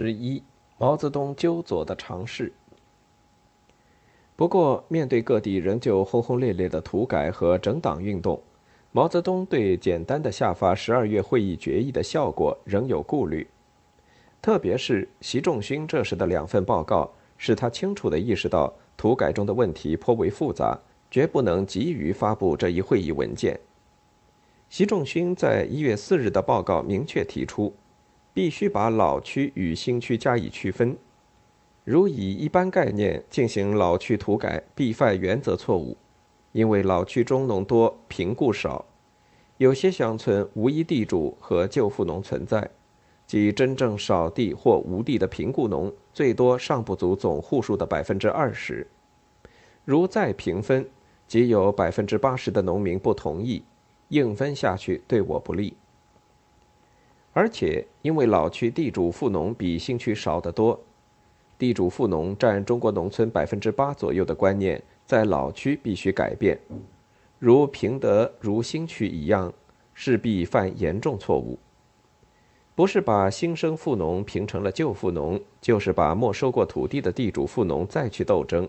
十一，毛泽东纠左的尝试。不过，面对各地仍旧轰轰烈烈的土改和整党运动，毛泽东对简单的下发十二月会议决议的效果仍有顾虑。特别是习仲勋这时的两份报告，使他清楚地意识到土改中的问题颇为复杂，绝不能急于发布这一会议文件。习仲勋在一月四日的报告明确提出，必须把老区与新区加以区分。如以一般概念进行老区土改，必犯原则错误，因为老区中农多，贫故少，有些乡村无一地主和旧富农存在，即真正少地或无地的贫故农，最多尚不足总户数的百分之二十。如再平分，即有百分之八十的农民不同意，硬分下去对我不利。而且因为老区地主富农比新区少得多。地主富农占中国农村百分之八左右的观念，在老区必须改变，如平德、如新区一样，势必犯严重错误。不是把新生富农评成了旧富农，就是把没收过土地的地主富农再去斗争，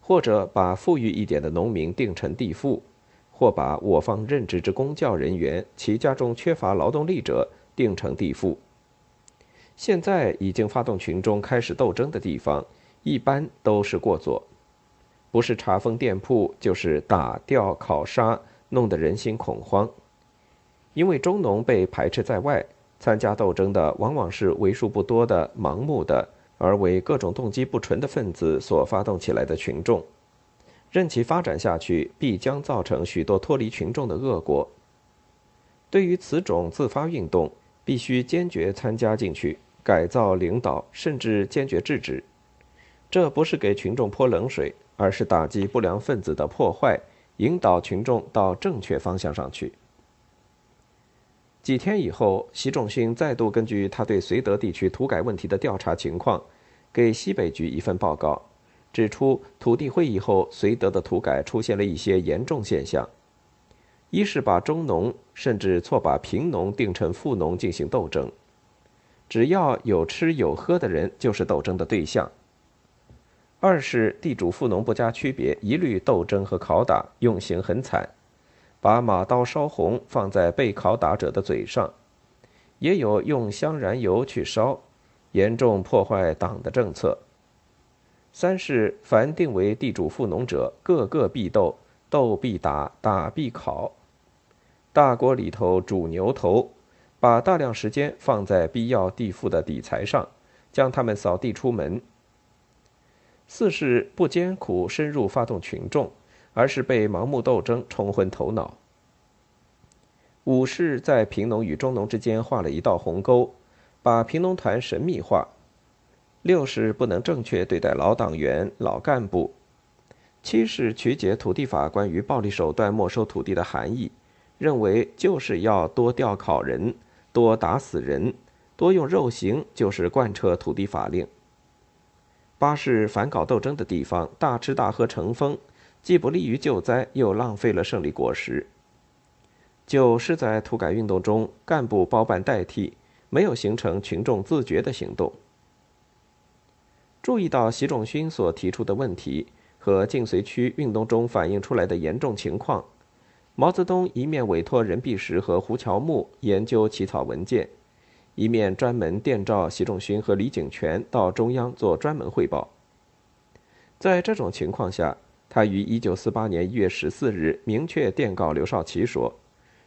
或者把富裕一点的农民定成地富，或把我方任职之公教人员其家中缺乏劳动力者定成地富。现在已经发动群众开始斗争的地方，一般都是过左，不是查封店铺，就是打吊拷杀，弄得人心恐慌。因为中农被排斥在外，参加斗争的往往是为数不多的盲目的而为各种动机不纯的分子所发动起来的群众，任其发展下去，必将造成许多脱离群众的恶果。对于此种自发运动，必须坚决参加进去。改造领导，甚至坚决制止，这不是给群众泼冷水，而是打击不良分子的破坏，引导群众到正确方向上去。几天以后，习仲勋再度根据他对绥德地区土改问题的调查情况，给西北局一份报告，指出土地会议后，绥德的土改出现了一些严重现象：一是把中农甚至错把贫农定成富农进行斗争。只要有吃有喝的人，就是斗争的对象。二是地主富农不加区别，一律斗争和拷打，用刑很惨，把马刀烧红放在被拷打者的嘴上，也有用香燃油去烧，严重破坏党的政策。三是凡定为地主富农者，个个必斗，斗必打，打必考，大锅里头煮牛头。把大量时间放在必要地富的底材上，将他们扫地出门。四是不艰苦深入发动群众，而是被盲目斗争冲昏头脑。五是，在贫农与中农之间画了一道鸿沟，把贫农团神秘化。六是不能正确对待老党员、老干部。七是曲解土地法关于暴力手段没收土地的含义，认为就是要多调考人。多打死人，多用肉刑，就是贯彻土地法令。八是反搞斗争的地方，大吃大喝成风，既不利于救灾，又浪费了胜利果实。九是在土改运动中，干部包办代替，没有形成群众自觉的行动。注意到习仲勋所提出的问题和晋绥区运动中反映出来的严重情况。毛泽东一面委托任弼时和胡乔木研究起草文件，一面专门电召习仲勋和李井泉到中央做专门汇报。在这种情况下，他于1948年1月14日明确电告刘少奇说：“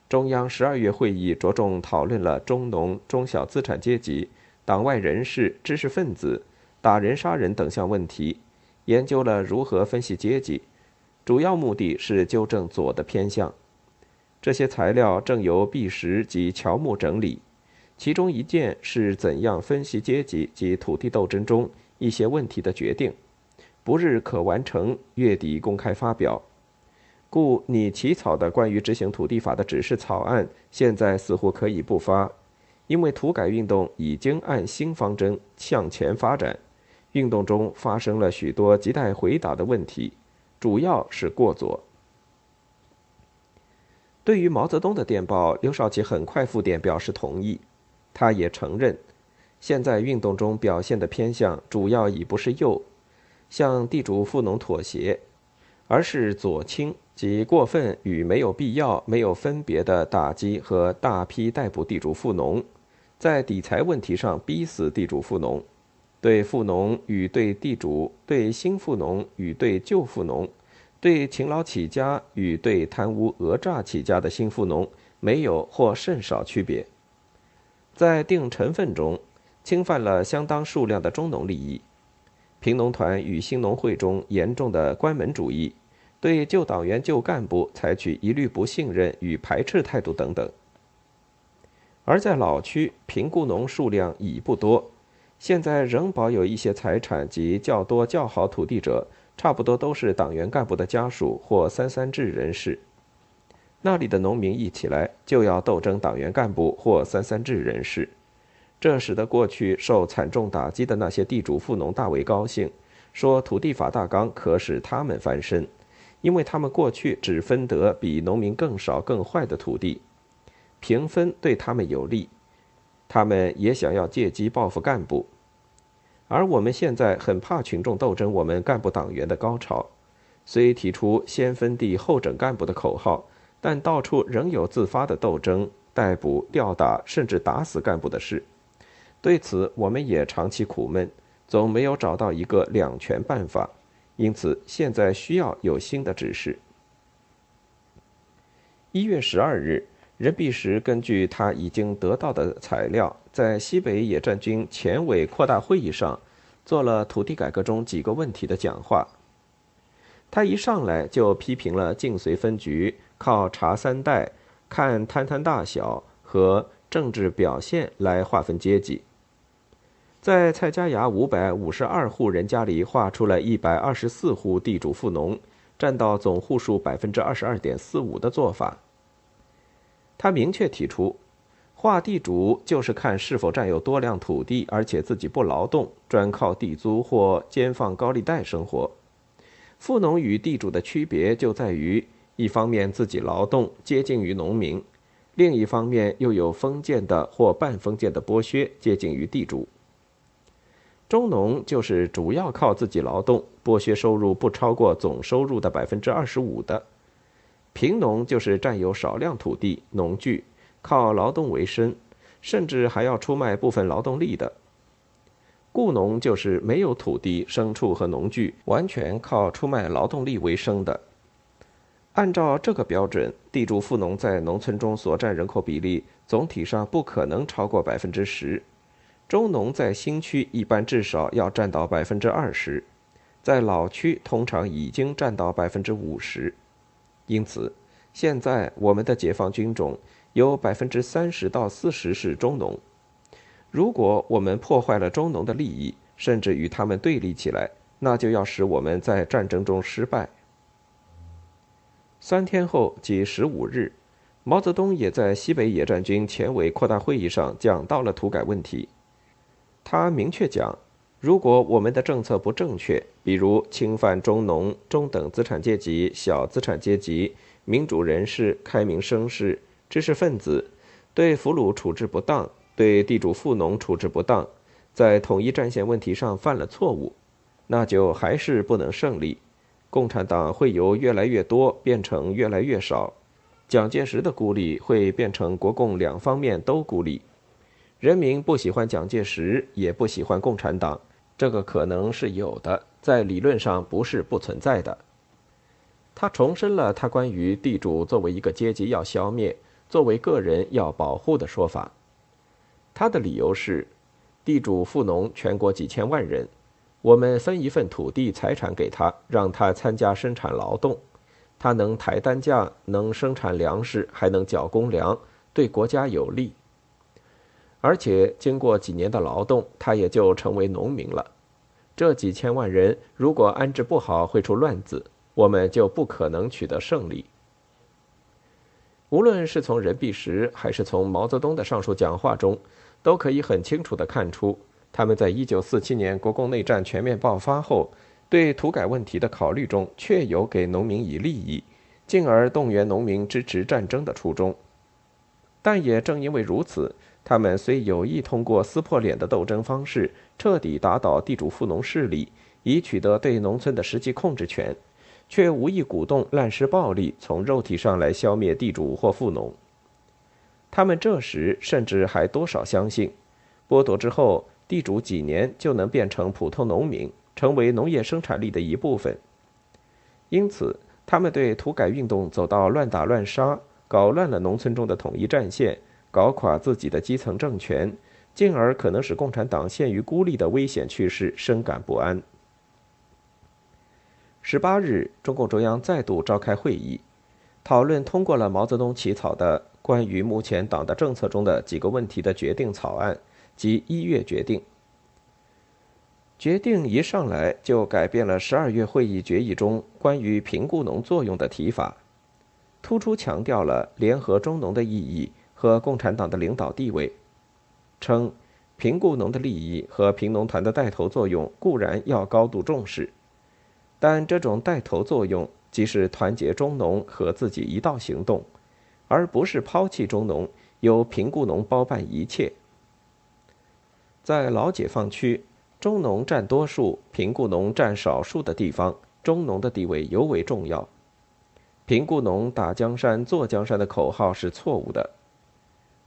中央12月会议着重讨论了中农、中小资产阶级、党外人士、知识分子、打人杀人等项问题，研究了如何分析阶级。”主要目的是纠正左的偏向，这些材料正由毕石及乔木整理，其中一件是怎样分析阶级及土地斗争中一些问题的决定，不日可完成，月底公开发表。故拟起草的关于执行土地法的指示草案，现在似乎可以不发，因为土改运动已经按新方针向前发展，运动中发生了许多亟待回答的问题。主要是过左。对于毛泽东的电报，刘少奇很快复电表示同意。他也承认，现在运动中表现的偏向主要已不是右，向地主富农妥协，而是左倾，即过分与没有必要、没有分别的打击和大批逮捕地主富农，在底财问题上逼死地主富农，对富农与对地主、对新富农与对旧富农、对勤劳起家与对贪污讹诈起家的新富农没有或甚少区别，在定成分中。侵犯了相当数量的中农利益，贫农团与新农会中严重的关门主义，对旧党员旧干部采取一律不信任与排斥态度等等。而在老区，贫雇农数量已不多，现在仍保有一些财产及较多较好土地者，差不多都是党员干部的家属或三三制人士。那里的农民一起来就要斗争党员干部或三三制人士。这使得过去受惨重打击的那些地主富农大为高兴，说土地法大纲可使他们翻身，因为他们过去只分得比农民更少更坏的土地，平分对他们有利。他们也想要借机报复干部，而我们现在很怕群众斗争我们干部党员的高潮，虽提出先分地后整干部的口号，但到处仍有自发的斗争、逮捕、吊打甚至打死干部的事。对此，我们也长期苦闷，总没有找到一个两全办法，因此现在需要有新的指示。一月十二日，任弼时根据他已经得到的材料，在西北野战军前委扩大会议上，做了土地改革中几个问题的讲话。他一上来就批评了晋绥分局靠查三代、看摊摊大小和政治表现来划分阶级。在蔡家崖五百五十二户人家里，划出了一百二十四户地主富农，占到总户数百分之二十二点四五的做法。他明确提出，划地主就是看是否占有多量土地，而且自己不劳动，专靠地租或兼放高利贷生活。富农与地主的区别就在于，一方面自己劳动，接近于农民；另一方面又有封建的或半封建的剥削，接近于地主。中农就是主要靠自己劳动，剥削收入不超过总收入的百分之二十五的；贫农就是占有少量土地、农具，靠劳动为生，甚至还要出卖部分劳动力的；雇农就是没有土地、牲畜和农具，完全靠出卖劳动力为生的。按照这个标准，地主富农在农村中所占人口比例，总体上不可能超过百分之十。中农在新区一般至少要占到百分之二十，在老区通常已经占到百分之五十，因此，现在我们的解放军中有百分之三十到四十是中农。如果我们破坏了中农的利益，甚至与他们对立起来，那就要使我们在战争中失败。三天后，即十五日，毛泽东也在西北野战军前委扩大会议上讲到了土改问题。他明确讲，如果我们的政策不正确，比如侵犯中农、中等资产阶级、小资产阶级、民主人士、开明绅士、知识分子，对俘虏处置不当，对地主富农处置不当，在统一战线问题上犯了错误，那就还是不能胜利。共产党会由越来越多变成越来越少，蒋介石的孤立会变成国共两方面都孤立。人民不喜欢蒋介石，也不喜欢共产党，这个可能是有的，在理论上不是不存在的。他重申了他关于地主作为一个阶级要消灭，作为个人要保护的说法。他的理由是：地主富农全国几千万人，我们分一份土地财产给他，让他参加生产劳动，他能抬担架，能生产粮食，还能缴公粮，对国家有利。而且经过几年的劳动，他也就成为农民了。这几千万人如果安置不好，会出乱子，我们就不可能取得胜利。无论是从任弼时还是从毛泽东的上述讲话中，都可以很清楚地看出，他们在一九四七年国共内战全面爆发后，对土改问题的考虑中，确有给农民以利益，进而动员农民支持战争的初衷。但也正因为如此，他们虽有意通过撕破脸的斗争方式彻底打倒地主富农势力，以取得对农村的实际控制权，却无意鼓动滥施暴力，从肉体上来消灭地主或富农。他们这时甚至还多少相信，剥夺之后，地主几年就能变成普通农民，成为农业生产力的一部分。因此，他们对土改运动走到乱打乱杀，搞乱了农村中的统一战线。搞垮自己的基层政权，进而可能使共产党陷于孤立的危险趋势，深感不安。十八日，中共中央再度召开会议，讨论通过了毛泽东起草的关于目前党的政策中的几个问题的决定草案，及一月决定。决定一上来就改变了十二月会议决议中关于评估农作用的提法，突出强调了联合中农的意义。和共产党的领导地位，称贫雇农的利益和贫农团的带头作用固然要高度重视，但这种带头作用即是团结中农和自己一道行动，而不是抛弃中农，由贫雇农包办一切。在老解放区，中农占多数、贫雇农占少数的地方，中农的地位尤为重要。贫雇农打江山、坐江山的口号是错误的。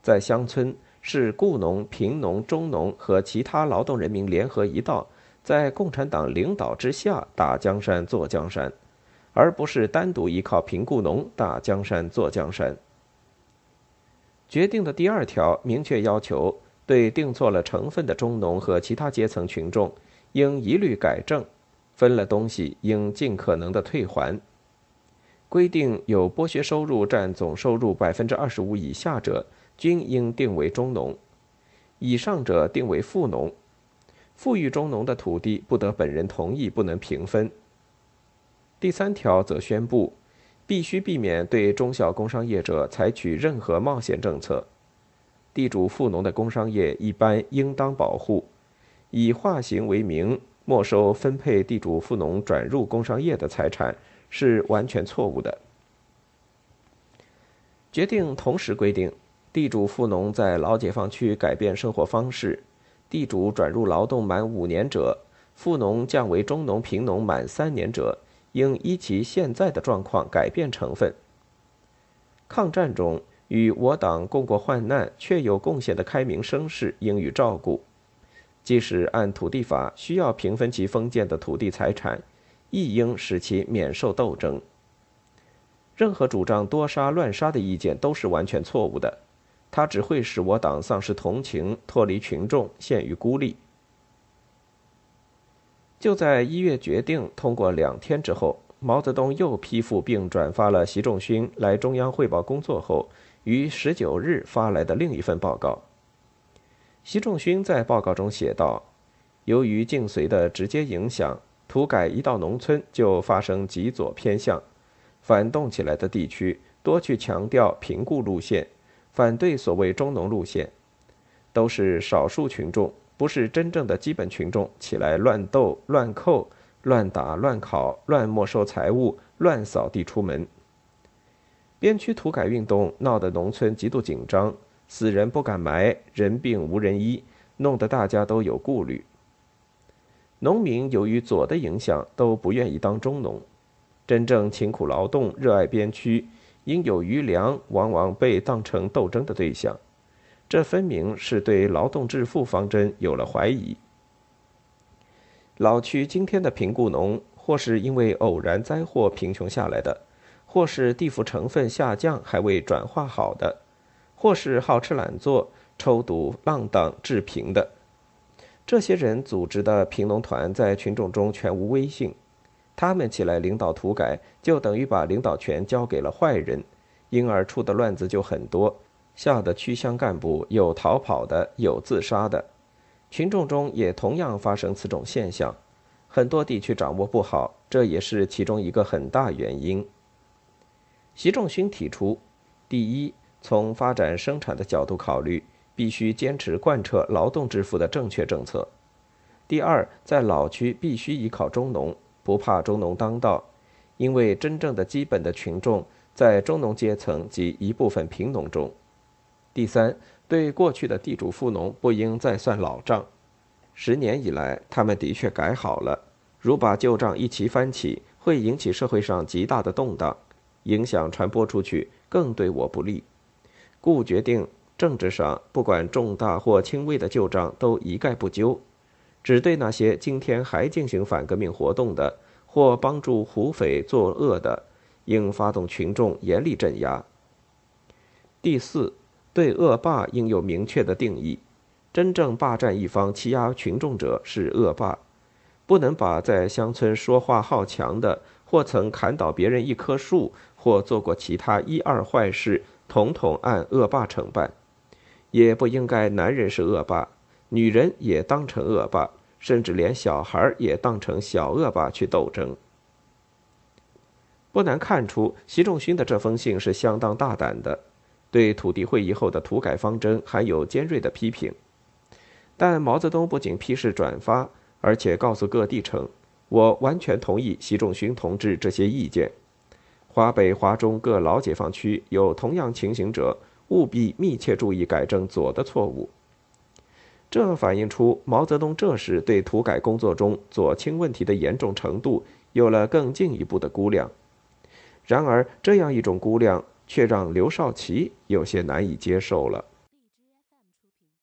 在乡村，是雇农、贫农、中农和其他劳动人民联合一道，在共产党领导之下打江山、坐江山，而不是单独依靠贫雇农打江山、坐江山。决定的第二条明确要求，对定错了成分的中农和其他阶层群众，应一律改正，分了东西应尽可能的退还。规定有剥削收入占总收入百分之二十五以下者。均应定为中农，以上者定为富农。富裕中农的土地不得本人同意，不能平分。第三条则宣布，必须避免对中小工商业者采取任何冒险政策。地主富农的工商业一般应当保护，以划刑为名没收分配地主富农转入工商业的财产是完全错误的。决定同时规定。地主富农在老解放区改变生活方式，地主转入劳动满五年者，富农降为中农、贫农满三年者，应依其现在的状况改变成分。抗战中与我党共过患难却有贡献的开明绅士应予照顾，即使按土地法需要平分其封建的土地财产，亦应使其免受斗争。任何主张多杀乱杀的意见都是完全错误的。它只会使我党丧失同情，脱离群众，陷于孤立。就在一月决定通过两天之后，毛泽东又批复并转发了习仲勋来中央汇报工作后于十九日发来的另一份报告。习仲勋在报告中写道：“由于境随的直接影响，土改一到农村就发生极左偏向，反动起来的地区多去强调贫固路线。”反对所谓中农路线，都是少数群众，不是真正的基本群众起来乱斗、乱扣、乱打、乱拷、乱没收财物、乱扫地出门。边区土改运动闹得农村极度紧张，死人不敢埋，人病无人医，弄得大家都有顾虑。农民由于左的影响，都不愿意当中农，真正勤苦劳动、热爱边区。因有余粮，往往被当成斗争的对象，这分明是对劳动致富方针有了怀疑。老区今天的贫雇农，或是因为偶然灾祸贫穷下来的，或是地府成分下降还未转化好的，或是好吃懒做、抽赌浪荡致贫的，这些人组织的贫农团在群众中全无威信。他们起来领导土改，就等于把领导权交给了坏人，因而出的乱子就很多，吓得区乡干部有逃跑的，有自杀的，群众中也同样发生此种现象，很多地区掌握不好，这也是其中一个很大原因。习仲勋提出，第一，从发展生产的角度考虑，必须坚持贯彻劳动致富的正确政策；第二，在老区必须依靠中农。不怕中农当道，因为真正的基本的群众在中农阶层及一部分贫农中。第三，对过去的地主富农不应再算老账。十年以来，他们的确改好了。如把旧账一齐翻起，会引起社会上极大的动荡，影响传播出去，更对我不利。故决定政治上不管重大或轻微的旧账都一概不纠，只对那些今天还进行反革命活动的或帮助胡匪作恶的，应发动群众严厉镇压。第四，对恶霸应有明确的定义。真正霸占一方、欺压群众者是恶霸。不能把在乡村说话好强的，或曾砍倒别人一棵树，或做过其他一二坏事，统统按恶霸惩办；也不应该男人是恶霸，女人也当成恶霸，甚至连小孩也当成小恶霸去斗争。不难看出，习仲勋的这封信是相当大胆的，对土地会议后的土改方针还有尖锐的批评。但毛泽东不仅批示转发。而且告诉各地称，我完全同意习仲勋同志这些意见。华北、华中各老解放区有同样情形者，务必密切注意改正左的错误。这反映出毛泽东这时对土改工作中左倾问题的严重程度有了更进一步的估量。然而，这样一种估量却让刘少奇有些难以接受了。